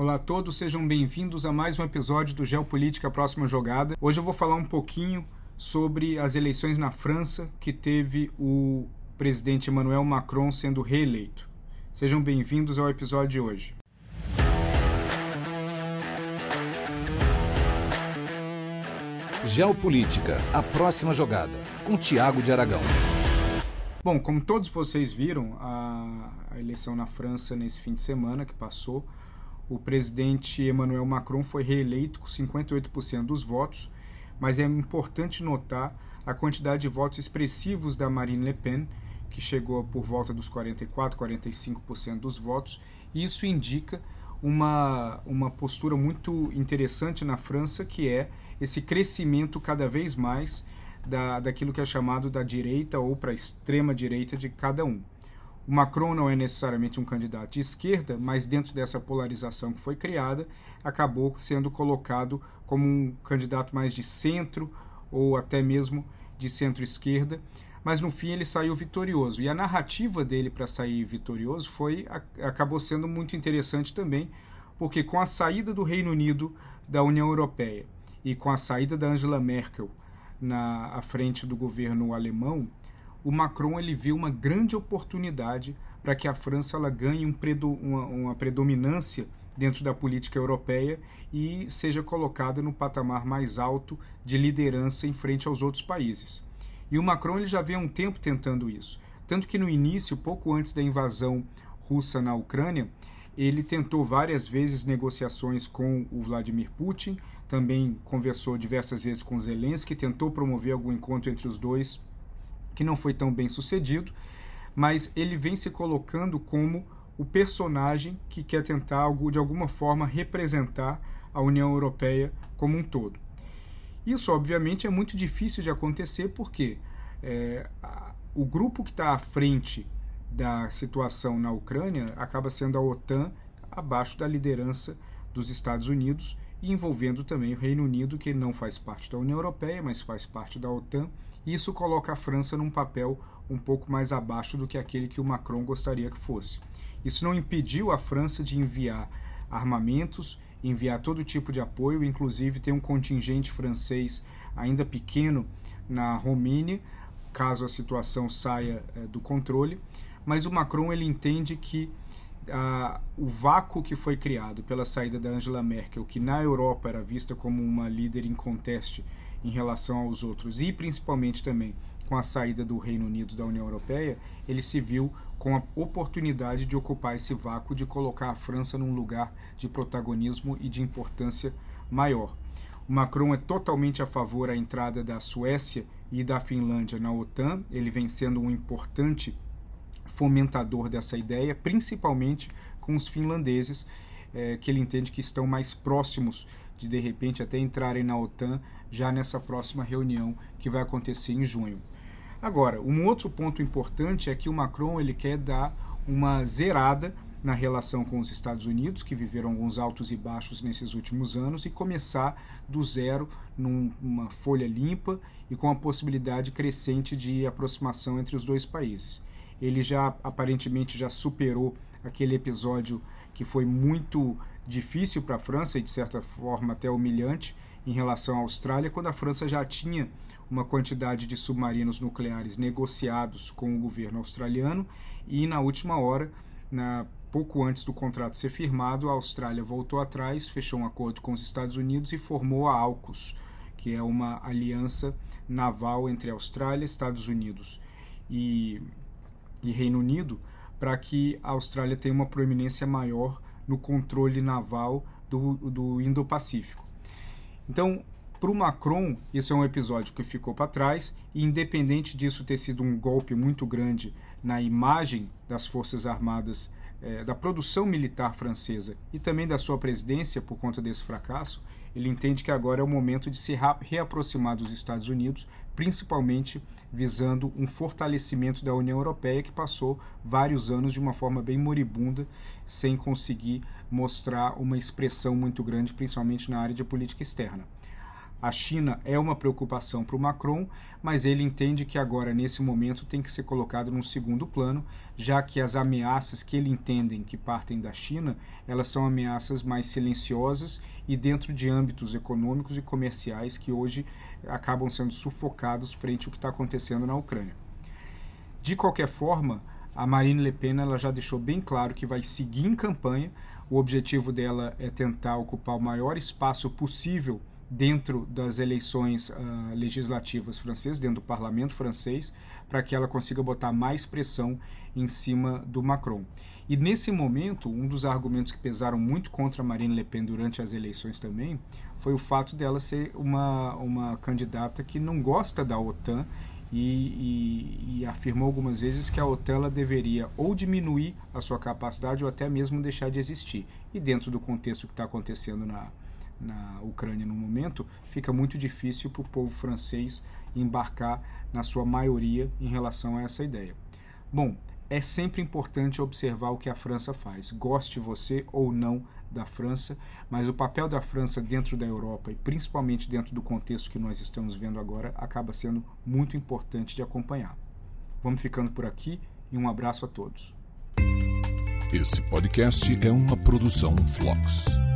Olá a todos, sejam bem-vindos a mais um episódio do Geopolítica Próxima Jogada. Hoje eu vou falar um pouquinho sobre as eleições na França que teve o presidente Emmanuel Macron sendo reeleito. Sejam bem-vindos ao episódio de hoje. Geopolítica, a próxima jogada, com Tiago de Aragão. Bom, como todos vocês viram, a, a eleição na França nesse fim de semana que passou, o presidente Emmanuel Macron foi reeleito com 58% dos votos, mas é importante notar a quantidade de votos expressivos da Marine Le Pen, que chegou por volta dos 44, 45% dos votos, e isso indica uma, uma postura muito interessante na França, que é esse crescimento cada vez mais da, daquilo que é chamado da direita ou para a extrema direita de cada um. O Macron não é necessariamente um candidato de esquerda, mas dentro dessa polarização que foi criada, acabou sendo colocado como um candidato mais de centro ou até mesmo de centro-esquerda, mas no fim ele saiu vitorioso. E a narrativa dele para sair vitorioso foi acabou sendo muito interessante também, porque com a saída do Reino Unido da União Europeia e com a saída da Angela Merkel na à frente do governo alemão, o Macron ele viu uma grande oportunidade para que a França ela ganhe um predo, uma, uma predominância dentro da política europeia e seja colocada no patamar mais alto de liderança em frente aos outros países. E o Macron ele já vem há um tempo tentando isso. Tanto que no início, pouco antes da invasão russa na Ucrânia, ele tentou várias vezes negociações com o Vladimir Putin, também conversou diversas vezes com Zelensky, tentou promover algum encontro entre os dois que não foi tão bem sucedido, mas ele vem se colocando como o personagem que quer tentar, de alguma forma, representar a União Europeia como um todo. Isso, obviamente, é muito difícil de acontecer porque é, o grupo que está à frente da situação na Ucrânia acaba sendo a OTAN, abaixo da liderança dos Estados Unidos e envolvendo também o Reino Unido, que não faz parte da União Europeia, mas faz parte da OTAN. E isso coloca a França num papel um pouco mais abaixo do que aquele que o Macron gostaria que fosse. Isso não impediu a França de enviar armamentos, enviar todo tipo de apoio, inclusive tem um contingente francês ainda pequeno na Romênia, caso a situação saia é, do controle. Mas o Macron ele entende que uh, o vácuo que foi criado pela saída da Angela Merkel, que na Europa era vista como uma líder em conteste em relação aos outros, e principalmente também com a saída do Reino Unido da União Europeia, ele se viu com a oportunidade de ocupar esse vácuo, de colocar a França num lugar de protagonismo e de importância maior. O Macron é totalmente a favor da entrada da Suécia e da Finlândia na OTAN, ele vem sendo um importante fomentador dessa ideia, principalmente com os finlandeses, é, que ele entende que estão mais próximos de de repente até entrarem na OTAN já nessa próxima reunião que vai acontecer em junho. Agora, um outro ponto importante é que o Macron ele quer dar uma zerada na relação com os Estados Unidos, que viveram alguns altos e baixos nesses últimos anos, e começar do zero numa folha limpa e com a possibilidade crescente de aproximação entre os dois países ele já aparentemente já superou aquele episódio que foi muito difícil para a França e de certa forma até humilhante em relação à Austrália, quando a França já tinha uma quantidade de submarinos nucleares negociados com o governo australiano e na última hora, na pouco antes do contrato ser firmado, a Austrália voltou atrás, fechou um acordo com os Estados Unidos e formou a AUKUS, que é uma aliança naval entre Austrália, Estados Unidos e e Reino Unido para que a Austrália tenha uma proeminência maior no controle naval do, do Indo-Pacífico. Então, para o Macron, isso é um episódio que ficou para trás, e independente disso ter sido um golpe muito grande na imagem das Forças Armadas, eh, da produção militar francesa e também da sua presidência por conta desse fracasso, ele entende que agora é o momento de se reaproximar dos Estados Unidos, principalmente visando um fortalecimento da União Europeia, que passou vários anos de uma forma bem moribunda, sem conseguir mostrar uma expressão muito grande, principalmente na área de política externa. A China é uma preocupação para o Macron, mas ele entende que agora, nesse momento, tem que ser colocado num segundo plano, já que as ameaças que ele entende que partem da China, elas são ameaças mais silenciosas e dentro de âmbitos econômicos e comerciais que hoje acabam sendo sufocados frente ao que está acontecendo na Ucrânia. De qualquer forma, a Marine Le Pen ela já deixou bem claro que vai seguir em campanha. O objetivo dela é tentar ocupar o maior espaço possível dentro das eleições uh, legislativas francesas, dentro do parlamento francês, para que ela consiga botar mais pressão em cima do Macron. E nesse momento, um dos argumentos que pesaram muito contra Marine Le Pen durante as eleições também foi o fato dela ser uma, uma candidata que não gosta da OTAN e, e, e, afirmou algumas vezes que a OTAN deveria ou diminuir a sua capacidade ou até mesmo deixar de existir. E dentro do contexto que está acontecendo na, na Ucrânia no momento, fica muito difícil para o povo francês embarcar na sua maioria em relação a essa ideia. Bom, é sempre importante observar o que a França faz, goste você ou não da França, mas o papel da França dentro da Europa e principalmente dentro do contexto que nós estamos vendo agora acaba sendo muito importante de acompanhar. Vamos ficando por aqui e um abraço a todos. Esse podcast é uma produção Flux.